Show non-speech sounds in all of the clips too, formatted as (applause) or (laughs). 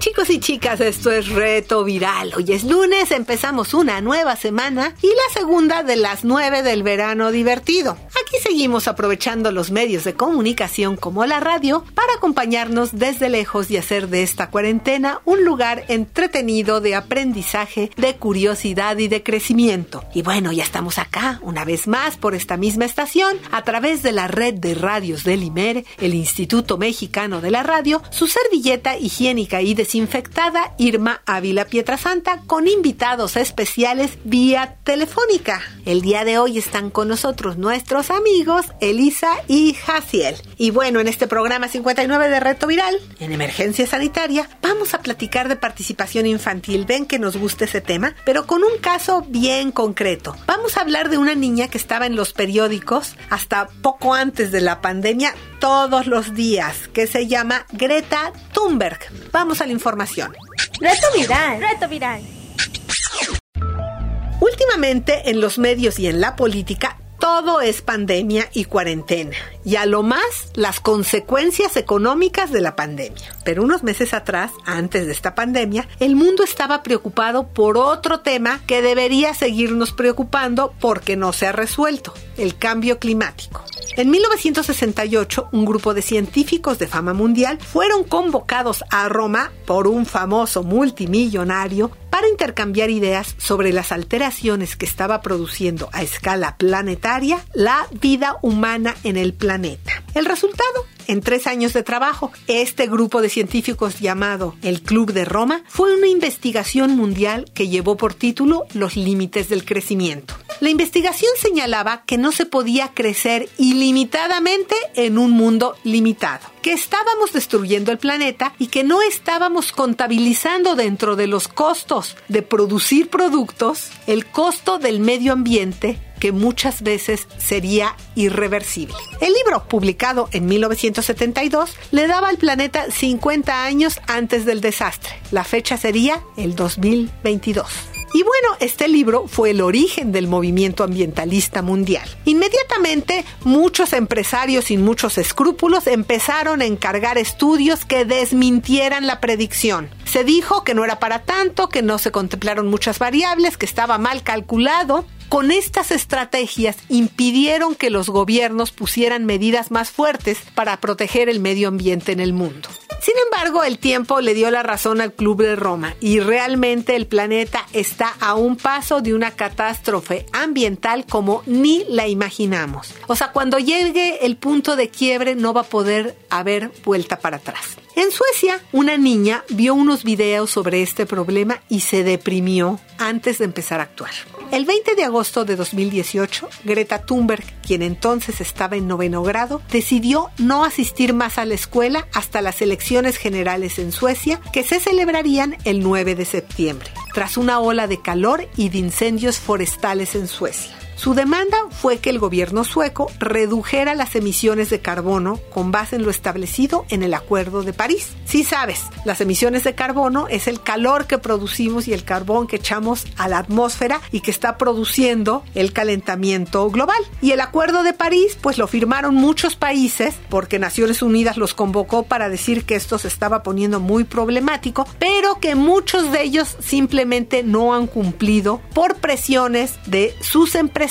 Chicos y chicas, esto es Reto Viral. Hoy es lunes, empezamos una nueva semana y la segunda de las nueve del verano divertido. Aquí seguimos aprovechando los medios de comunicación como la radio para acompañarnos desde lejos y hacer de esta cuarentena un lugar entretenido de aprendizaje, de curiosidad y de crecimiento. Y bueno, ya estamos acá una vez más por esta misma estación a través de la red de radios del IMER, el Instituto Mexicano de la Radio, su servilleta higiénica y desinfectada Irma Ávila Pietrasanta con invitados especiales vía telefónica. El día de hoy están con nosotros nuestros amigos Elisa y Jaciel. Y bueno, en este programa 59 de Reto Viral, en emergencia sanitaria, vamos a platicar de participación infantil. Ven que nos gusta ese tema, pero con un caso bien concreto. Vamos a hablar de una niña que estaba en los periódicos hasta poco antes de la pandemia todos los días, que se llama Greta Thunberg. Vamos a la información. Reto Viral. Reto Viral. Últimamente en los medios y en la política todo es pandemia y cuarentena, y a lo más las consecuencias económicas de la pandemia. Pero unos meses atrás, antes de esta pandemia, el mundo estaba preocupado por otro tema que debería seguirnos preocupando porque no se ha resuelto, el cambio climático. En 1968, un grupo de científicos de fama mundial fueron convocados a Roma por un famoso multimillonario para intercambiar ideas sobre las alteraciones que estaba produciendo a escala planetaria la vida humana en el planeta. El resultado, en tres años de trabajo, este grupo de científicos llamado el Club de Roma fue una investigación mundial que llevó por título Los límites del crecimiento. La investigación señalaba que no se podía crecer ilimitadamente en un mundo limitado, que estábamos destruyendo el planeta y que no estábamos contabilizando dentro de los costos de producir productos el costo del medio ambiente que muchas veces sería irreversible. El libro, publicado en 1972, le daba al planeta 50 años antes del desastre. La fecha sería el 2022. Y bueno, este libro fue el origen del movimiento ambientalista mundial. Inmediatamente, muchos empresarios sin muchos escrúpulos empezaron a encargar estudios que desmintieran la predicción. Se dijo que no era para tanto, que no se contemplaron muchas variables, que estaba mal calculado, con estas estrategias impidieron que los gobiernos pusieran medidas más fuertes para proteger el medio ambiente en el mundo. Sin embargo, el tiempo le dio la razón al Club de Roma y realmente el planeta está a un paso de una catástrofe ambiental como ni la imaginamos. O sea, cuando llegue el punto de quiebre no va a poder haber vuelta para atrás. En Suecia, una niña vio unos videos sobre este problema y se deprimió antes de empezar a actuar. El 20 de agosto de 2018, Greta Thunberg, quien entonces estaba en noveno grado, decidió no asistir más a la escuela hasta las elecciones generales en Suecia, que se celebrarían el 9 de septiembre, tras una ola de calor y de incendios forestales en Suecia. Su demanda fue que el gobierno sueco redujera las emisiones de carbono con base en lo establecido en el Acuerdo de París. Si sabes, las emisiones de carbono es el calor que producimos y el carbón que echamos a la atmósfera y que está produciendo el calentamiento global. Y el Acuerdo de París, pues lo firmaron muchos países porque Naciones Unidas los convocó para decir que esto se estaba poniendo muy problemático, pero que muchos de ellos simplemente no han cumplido por presiones de sus empresas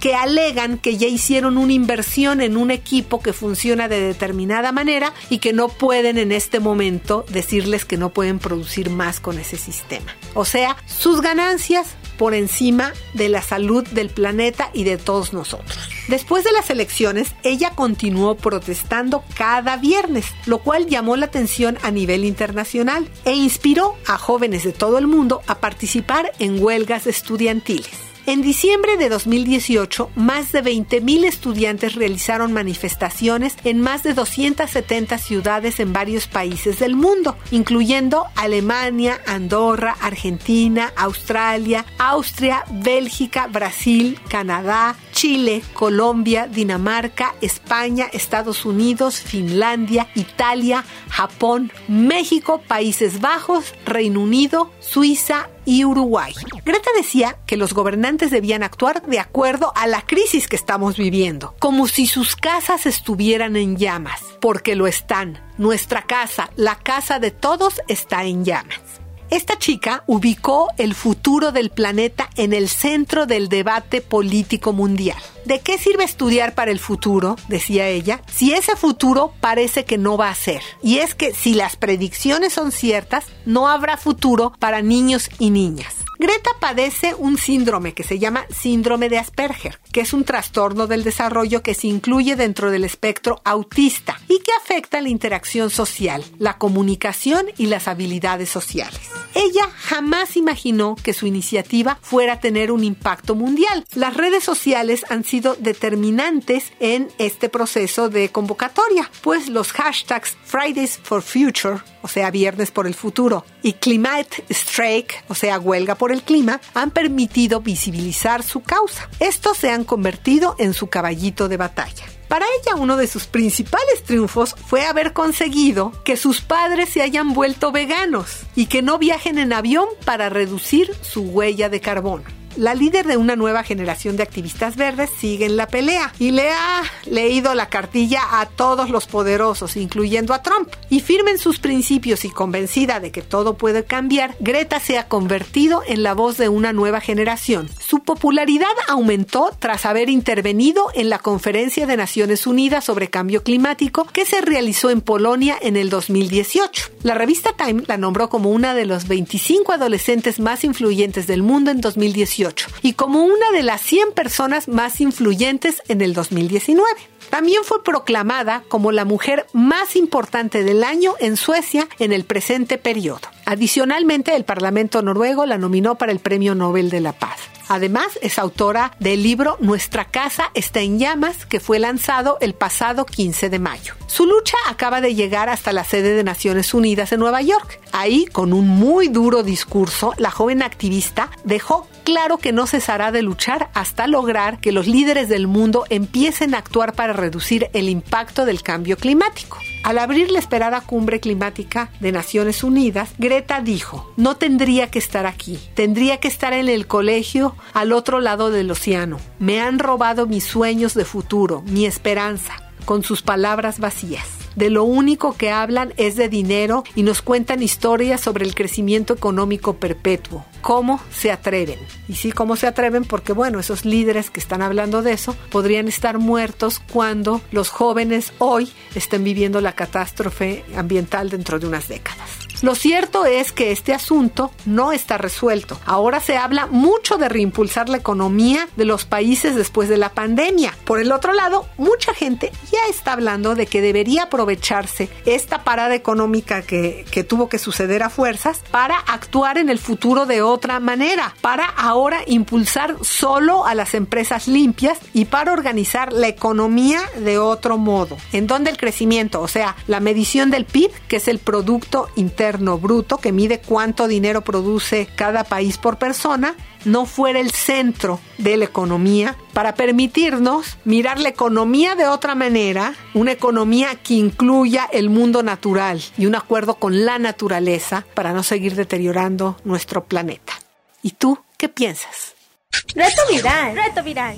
que alegan que ya hicieron una inversión en un equipo que funciona de determinada manera y que no pueden en este momento decirles que no pueden producir más con ese sistema. O sea, sus ganancias por encima de la salud del planeta y de todos nosotros. Después de las elecciones, ella continuó protestando cada viernes, lo cual llamó la atención a nivel internacional e inspiró a jóvenes de todo el mundo a participar en huelgas estudiantiles. En diciembre de 2018, más de 20.000 estudiantes realizaron manifestaciones en más de 270 ciudades en varios países del mundo, incluyendo Alemania, Andorra, Argentina, Australia, Austria, Bélgica, Brasil, Canadá, Chile, Colombia, Dinamarca, España, Estados Unidos, Finlandia, Italia, Japón, México, Países Bajos, Reino Unido, Suiza y Uruguay. Greta decía que los gobernantes debían actuar de acuerdo a la crisis que estamos viviendo, como si sus casas estuvieran en llamas, porque lo están. Nuestra casa, la casa de todos, está en llamas. Esta chica ubicó el futuro del planeta en el centro del debate político mundial. ¿De qué sirve estudiar para el futuro? decía ella, si ese futuro parece que no va a ser. Y es que si las predicciones son ciertas, no habrá futuro para niños y niñas. Greta padece un síndrome que se llama síndrome de Asperger, que es un trastorno del desarrollo que se incluye dentro del espectro autista y que afecta la interacción social, la comunicación y las habilidades sociales. Ella jamás imaginó que su iniciativa fuera a tener un impacto mundial. Las redes sociales han sido determinantes en este proceso de convocatoria, pues los hashtags Fridays for Future, o sea, Viernes por el Futuro, y Climate Strike, o sea, huelga por el clima, han permitido visibilizar su causa. Estos se han convertido en su caballito de batalla. Para ella uno de sus principales triunfos fue haber conseguido que sus padres se hayan vuelto veganos y que no viajen en avión para reducir su huella de carbono la líder de una nueva generación de activistas verdes sigue en la pelea y le ha leído la cartilla a todos los poderosos, incluyendo a Trump. Y firme en sus principios y convencida de que todo puede cambiar, Greta se ha convertido en la voz de una nueva generación. Su popularidad aumentó tras haber intervenido en la Conferencia de Naciones Unidas sobre Cambio Climático que se realizó en Polonia en el 2018. La revista Time la nombró como una de los 25 adolescentes más influyentes del mundo en 2018 y como una de las 100 personas más influyentes en el 2019. También fue proclamada como la mujer más importante del año en Suecia en el presente periodo. Adicionalmente, el Parlamento noruego la nominó para el Premio Nobel de la Paz. Además, es autora del libro Nuestra casa está en llamas, que fue lanzado el pasado 15 de mayo. Su lucha acaba de llegar hasta la sede de Naciones Unidas en Nueva York. Ahí, con un muy duro discurso, la joven activista dejó claro que no cesará de luchar hasta lograr que los líderes del mundo empiecen a actuar para reducir el impacto del cambio climático. Al abrir la esperada cumbre climática de Naciones Unidas, Greta dijo, no tendría que estar aquí, tendría que estar en el colegio al otro lado del océano. Me han robado mis sueños de futuro, mi esperanza, con sus palabras vacías de lo único que hablan es de dinero y nos cuentan historias sobre el crecimiento económico perpetuo. ¿Cómo se atreven? Y sí, ¿cómo se atreven? Porque bueno, esos líderes que están hablando de eso podrían estar muertos cuando los jóvenes hoy estén viviendo la catástrofe ambiental dentro de unas décadas. Lo cierto es que este asunto no está resuelto. Ahora se habla mucho de reimpulsar la economía de los países después de la pandemia. Por el otro lado, mucha gente ya está hablando de que debería aprovecharse esta parada económica que, que tuvo que suceder a fuerzas para actuar en el futuro de otra manera, para ahora impulsar solo a las empresas limpias y para organizar la economía de otro modo, en donde el crecimiento, o sea, la medición del PIB, que es el Producto Interno Bruto, que mide cuánto dinero produce cada país por persona, no fuera el centro de la economía para permitirnos mirar la economía de otra manera, una economía que incluya el mundo natural y un acuerdo con la naturaleza para no seguir deteriorando nuestro planeta. ¿Y tú qué piensas? Reto viral. Reto viral.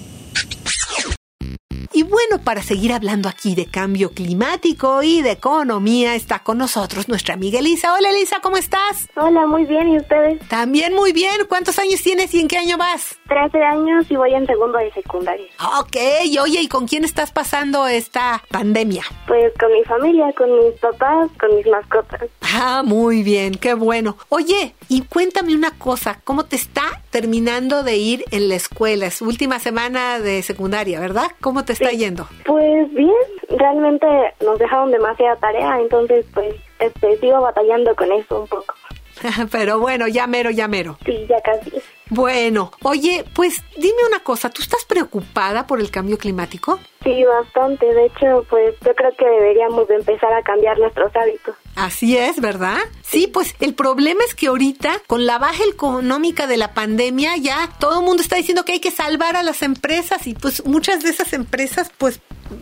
Bueno, para seguir hablando aquí de cambio climático y de economía, está con nosotros nuestra amiga Elisa. Hola Elisa, ¿cómo estás? Hola, muy bien, ¿y ustedes? También muy bien. ¿Cuántos años tienes y en qué año vas? Trece años y voy en segundo de secundaria. Ok, oye, ¿y con quién estás pasando esta pandemia? Pues con mi familia, con mis papás, con mis mascotas. Ah, muy bien, qué bueno. Oye, y cuéntame una cosa, ¿cómo te está terminando de ir en la escuela? Es última semana de secundaria, ¿verdad? ¿Cómo te está yendo? Pues bien, realmente nos dejaron demasiada tarea, entonces pues este sigo batallando con eso un poco. (laughs) Pero bueno, ya mero, ya mero. Sí, ya casi. Bueno, oye, pues dime una cosa, ¿tú estás preocupada por el cambio climático? Sí, bastante. De hecho, pues yo creo que deberíamos de empezar a cambiar nuestros hábitos. Así es, ¿verdad? Sí, pues el problema es que ahorita, con la baja económica de la pandemia, ya todo el mundo está diciendo que hay que salvar a las empresas y pues muchas de esas empresas pues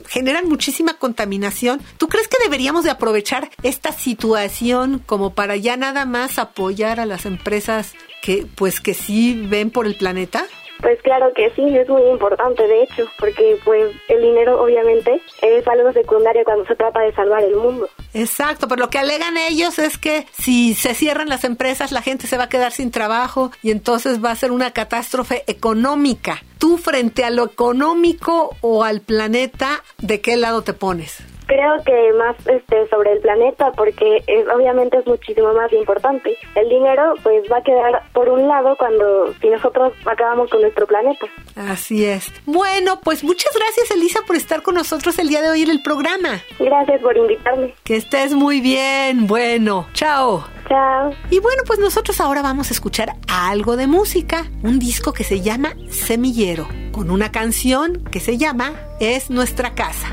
generan muchísima contaminación. ¿Tú crees que deberíamos de aprovechar esta situación como para ya nada más apoyar a las empresas que pues que sí ven por el planeta? Pues claro que sí, es muy importante de hecho, porque pues el dinero obviamente es algo secundario cuando se trata de salvar el mundo. Exacto, pero lo que alegan ellos es que si se cierran las empresas la gente se va a quedar sin trabajo y entonces va a ser una catástrofe económica. Tú frente a lo económico o al planeta, ¿de qué lado te pones? Creo que más este sobre el planeta porque es, obviamente es muchísimo más importante. El dinero pues va a quedar por un lado cuando si nosotros acabamos con nuestro planeta. Así es. Bueno, pues muchas gracias Elisa por estar con nosotros el día de hoy en el programa. Gracias por invitarme. Que estés muy bien. Bueno, chao. Chao. Y bueno, pues nosotros ahora vamos a escuchar algo de música, un disco que se llama Semillero, con una canción que se llama Es nuestra casa.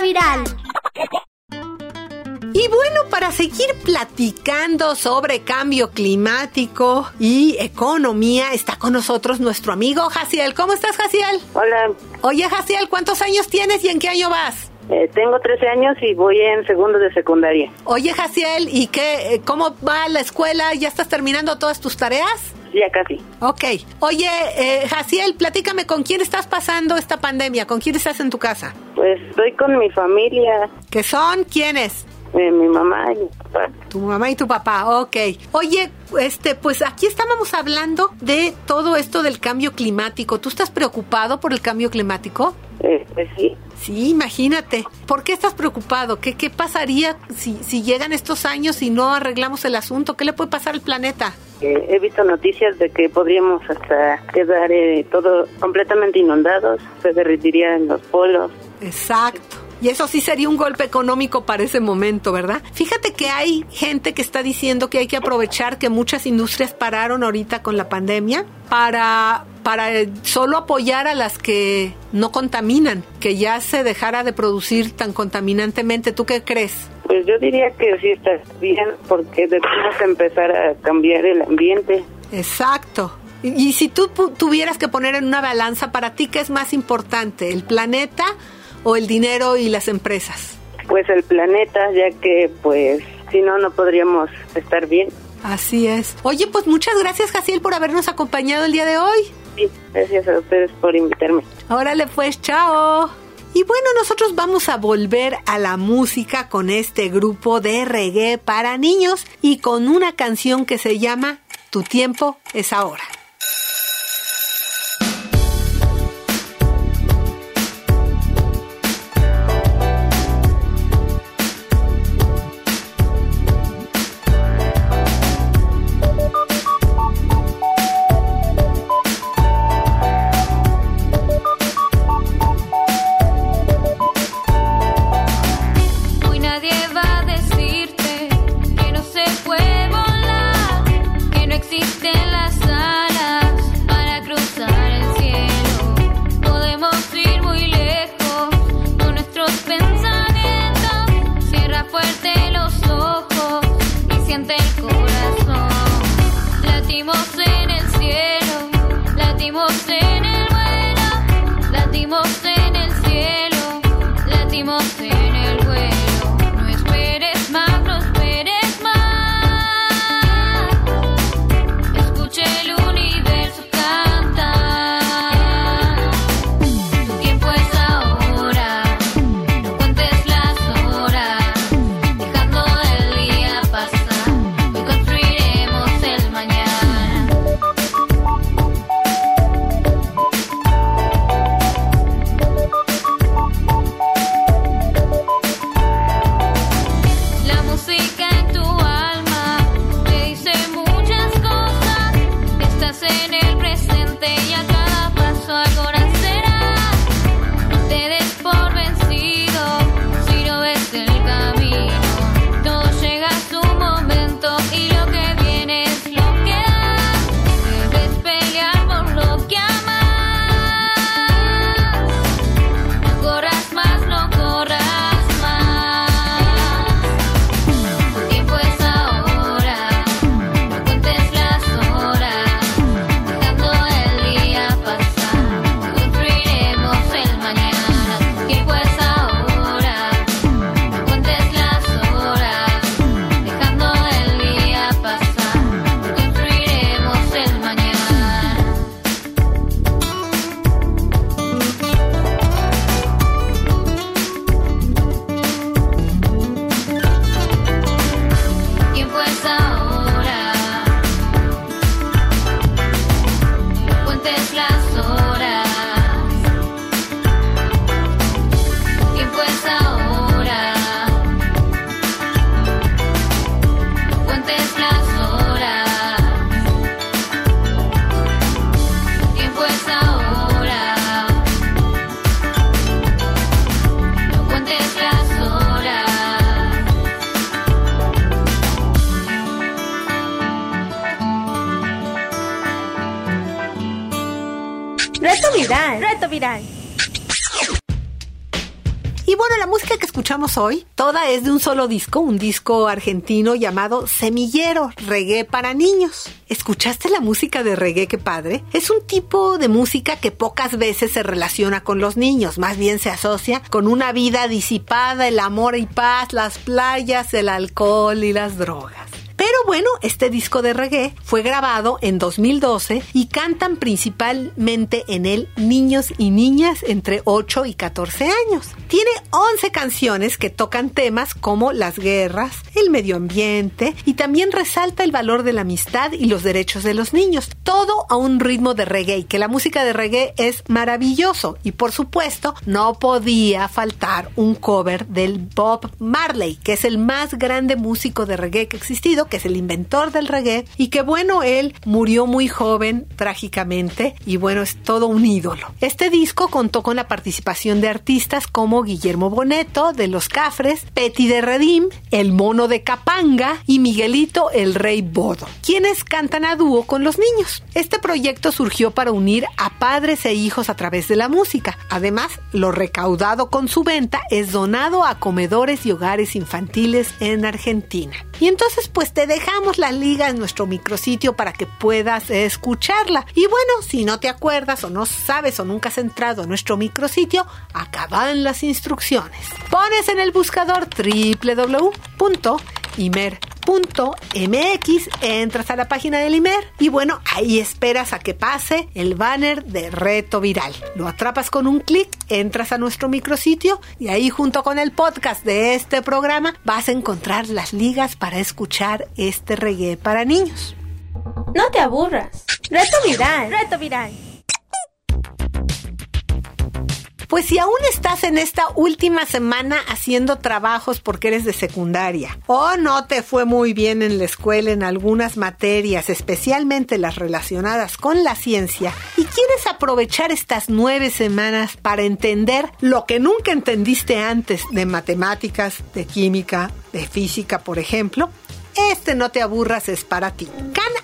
Viral. Y bueno, para seguir platicando sobre cambio climático y economía, está con nosotros nuestro amigo Jaciel. ¿Cómo estás, Jaciel? Hola, Oye, Jaciel, ¿cuántos años tienes y en qué año vas? eh, tengo 13 años y voy en segundo de secundaria. Oye, Jaciel, ¿y qué, eh, cómo va la escuela? ¿Ya estás terminando todas tus tareas? Ya casi. Ok. Oye, eh, Jaciel, platícame con quién estás pasando esta pandemia, con quién estás en tu casa. Pues estoy con mi familia, ¿Qué son? ¿Quiénes? eh, mi mamá y mi papá. Tu mamá y tu papá, ok. Oye, este, pues aquí estábamos hablando de todo esto del cambio climático. ¿Tú estás preocupado por el cambio climático? Eh, pues sí, Sí, imagínate. ¿Por qué estás preocupado? ¿Qué, qué pasaría si, si llegan estos años y no arreglamos el asunto? ¿Qué le puede pasar al planeta? He visto noticias de que podríamos hasta quedar eh, todo completamente inundados, se derretirían los polos. Exacto. Y eso sí sería un golpe económico para ese momento, ¿verdad? Fíjate que hay gente que está diciendo que hay que aprovechar que muchas industrias pararon ahorita con la pandemia para, para eh, solo apoyar a las que no contaminan, que ya se dejara de producir tan contaminantemente. ¿Tú qué crees? Pues yo diría que sí está bien porque debemos empezar a cambiar el ambiente. Exacto. Y, y si tú tuvieras que poner en una balanza, para ti, ¿qué es más importante? ¿El planeta o el dinero y las empresas? Pues el planeta, ya que pues si no, no podríamos estar bien. Así es. Oye, pues muchas gracias, Jaciel, por habernos acompañado el día de hoy. Sí, gracias a ustedes por invitarme. Órale, pues, chao. Y bueno, nosotros vamos a volver a la música con este grupo de reggae para niños y con una canción que se llama Tu tiempo es ahora. Toda es de un solo disco, un disco argentino llamado Semillero, reggae para niños. ¿Escuchaste la música de reggae, qué padre? Es un tipo de música que pocas veces se relaciona con los niños, más bien se asocia con una vida disipada, el amor y paz, las playas, el alcohol y las drogas. Bueno, este disco de reggae fue grabado en 2012 y cantan principalmente en él niños y niñas entre 8 y 14 años. Tiene 11 canciones que tocan temas como las guerras, el medio ambiente y también resalta el valor de la amistad y los derechos de los niños. Todo a un ritmo de reggae, que la música de reggae es maravilloso y por supuesto no podía faltar un cover del Bob Marley, que es el más grande músico de reggae que ha existido, que es el inventor del reggae y que bueno, él murió muy joven trágicamente y bueno, es todo un ídolo. Este disco contó con la participación de artistas como Guillermo Boneto de Los Cafres, Petty de Redim, El Mono de Capanga y Miguelito el Rey Bodo, quienes cantan a dúo con los niños. Este proyecto surgió para unir a padres e hijos a través de la música. Además, lo recaudado con su venta es donado a comedores y hogares infantiles en Argentina. Y entonces pues te dejamos la liga en nuestro micrositio para que puedas escucharla. Y bueno, si no te acuerdas o no sabes o nunca has entrado a nuestro micrositio, acaban las instrucciones. Pones en el buscador www.imer.mx, entras a la página del IMER y bueno, ahí esperas a que pase el banner de reto viral. Lo atrapas con un clic, entras a nuestro micrositio y ahí junto con el podcast de este programa vas a encontrar las ligas para escuchar este reggae para niños. No te aburras. Reto viral. Reto viral. Pues si aún estás en esta última semana haciendo trabajos porque eres de secundaria o no te fue muy bien en la escuela en algunas materias, especialmente las relacionadas con la ciencia, y quieres aprovechar estas nueve semanas para entender lo que nunca entendiste antes de matemáticas, de química, de física, por ejemplo, este No Te Aburras es para ti.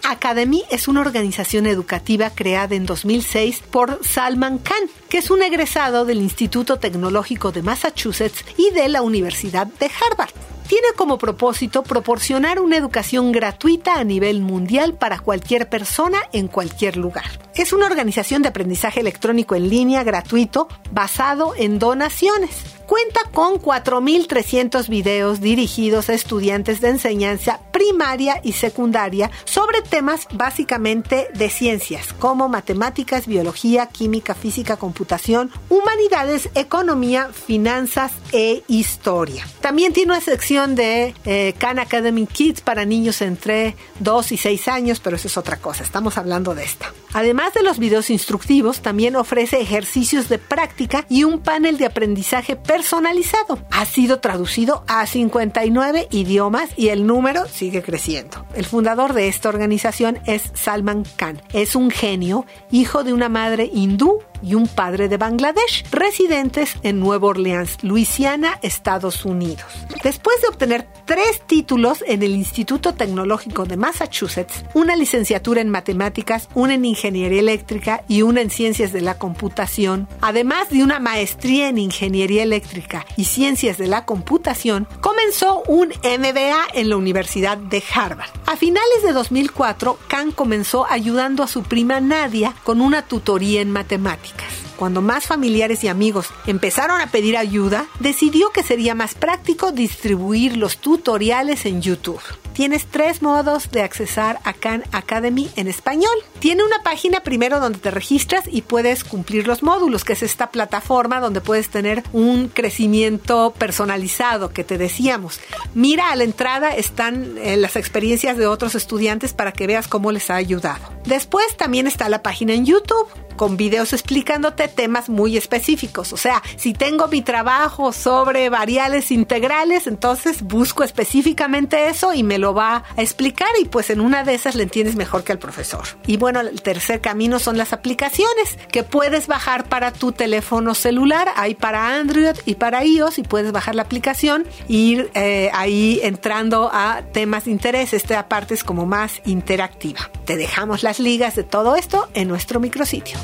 Academy es una organización educativa creada en 2006 por Salman Khan, que es un egresado del Instituto Tecnológico de Massachusetts y de la Universidad de Harvard. Tiene como propósito proporcionar una educación gratuita a nivel mundial para cualquier persona en cualquier lugar. Es una organización de aprendizaje electrónico en línea gratuito basado en donaciones. Cuenta con 4.300 videos dirigidos a estudiantes de enseñanza primaria y secundaria sobre temas básicamente de ciencias como matemáticas, biología, química, física, computación, humanidades, economía, finanzas e historia. También tiene una sección de eh, Khan Academy Kids para niños entre 2 y 6 años, pero eso es otra cosa, estamos hablando de esta. Además de los videos instructivos, también ofrece ejercicios de práctica y un panel de aprendizaje personalizado. Ha sido traducido a 59 idiomas y el número sigue creciendo. El fundador de esta organización es Salman Khan. Es un genio, hijo de una madre hindú y un padre de Bangladesh, residentes en Nueva Orleans, Luisiana, Estados Unidos. Después de obtener tres títulos en el Instituto Tecnológico de Massachusetts, una licenciatura en matemáticas, una en ingeniería eléctrica y una en ciencias de la computación, además de una maestría en ingeniería eléctrica y ciencias de la computación, comenzó un MBA en la Universidad de Harvard. A finales de 2004, Khan comenzó ayudando a su prima Nadia con una tutoría en matemáticas. Cuando más familiares y amigos empezaron a pedir ayuda, decidió que sería más práctico distribuir los tutoriales en YouTube. Tienes tres modos de accesar a Khan Academy en español. Tiene una página primero donde te registras y puedes cumplir los módulos, que es esta plataforma donde puedes tener un crecimiento personalizado que te decíamos. Mira a la entrada están eh, las experiencias de otros estudiantes para que veas cómo les ha ayudado. Después también está la página en YouTube con videos explicándote temas muy específicos. O sea, si tengo mi trabajo sobre variables integrales, entonces busco específicamente eso y me lo va a explicar y pues en una de esas le entiendes mejor que al profesor. Y bueno, el tercer camino son las aplicaciones que puedes bajar para tu teléfono celular. Hay para Android y para iOS y puedes bajar la aplicación e ir eh, ahí entrando a temas de interés. Esta parte es como más interactiva. Te dejamos las ligas de todo esto en nuestro micrositio.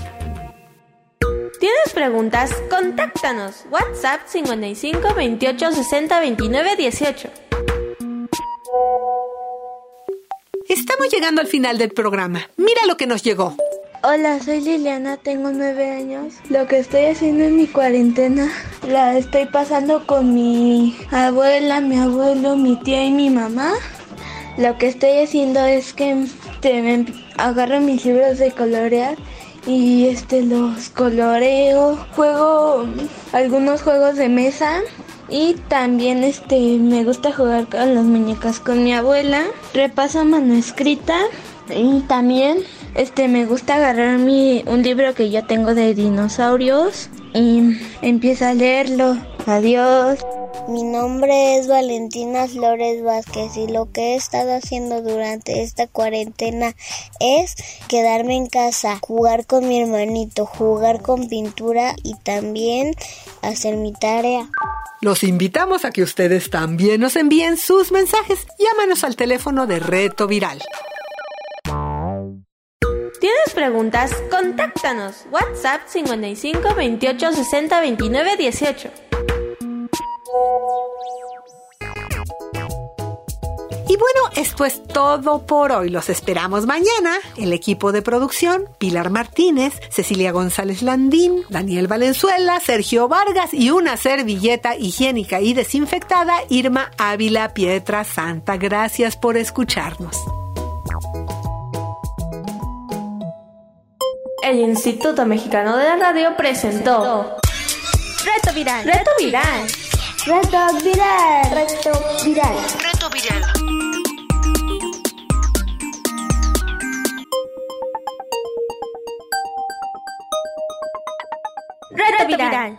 preguntas? Contáctanos. WhatsApp 55 28 60 29 18. Estamos llegando al final del programa. Mira lo que nos llegó. Hola, soy Liliana, tengo nueve años. Lo que estoy haciendo en mi cuarentena la estoy pasando con mi abuela, mi abuelo, mi tía y mi mamá. Lo que estoy haciendo es que me agarro mis libros de colorear y este los coloreo, juego algunos juegos de mesa y también este me gusta jugar con las muñecas con mi abuela, repaso manuscrita y también este me gusta agarrar mi un libro que yo tengo de dinosaurios y empiezo a leerlo. Adiós. Mi nombre es Valentina Flores Vázquez y lo que he estado haciendo durante esta cuarentena es quedarme en casa, jugar con mi hermanito, jugar con pintura y también hacer mi tarea. Los invitamos a que ustedes también nos envíen sus mensajes. Llámanos al teléfono de Reto Viral. ¿Tienes preguntas? Contáctanos. WhatsApp 55 28 60 29 18. Esto es todo por hoy. Los esperamos mañana. El equipo de producción, Pilar Martínez, Cecilia González Landín, Daniel Valenzuela, Sergio Vargas y una servilleta higiénica y desinfectada, Irma Ávila Pietra Santa. Gracias por escucharnos. El Instituto Mexicano de la Radio presentó Reto Viral. Reto Viral. Reto Viral. Reto viral. Reto viral. Reto Viral.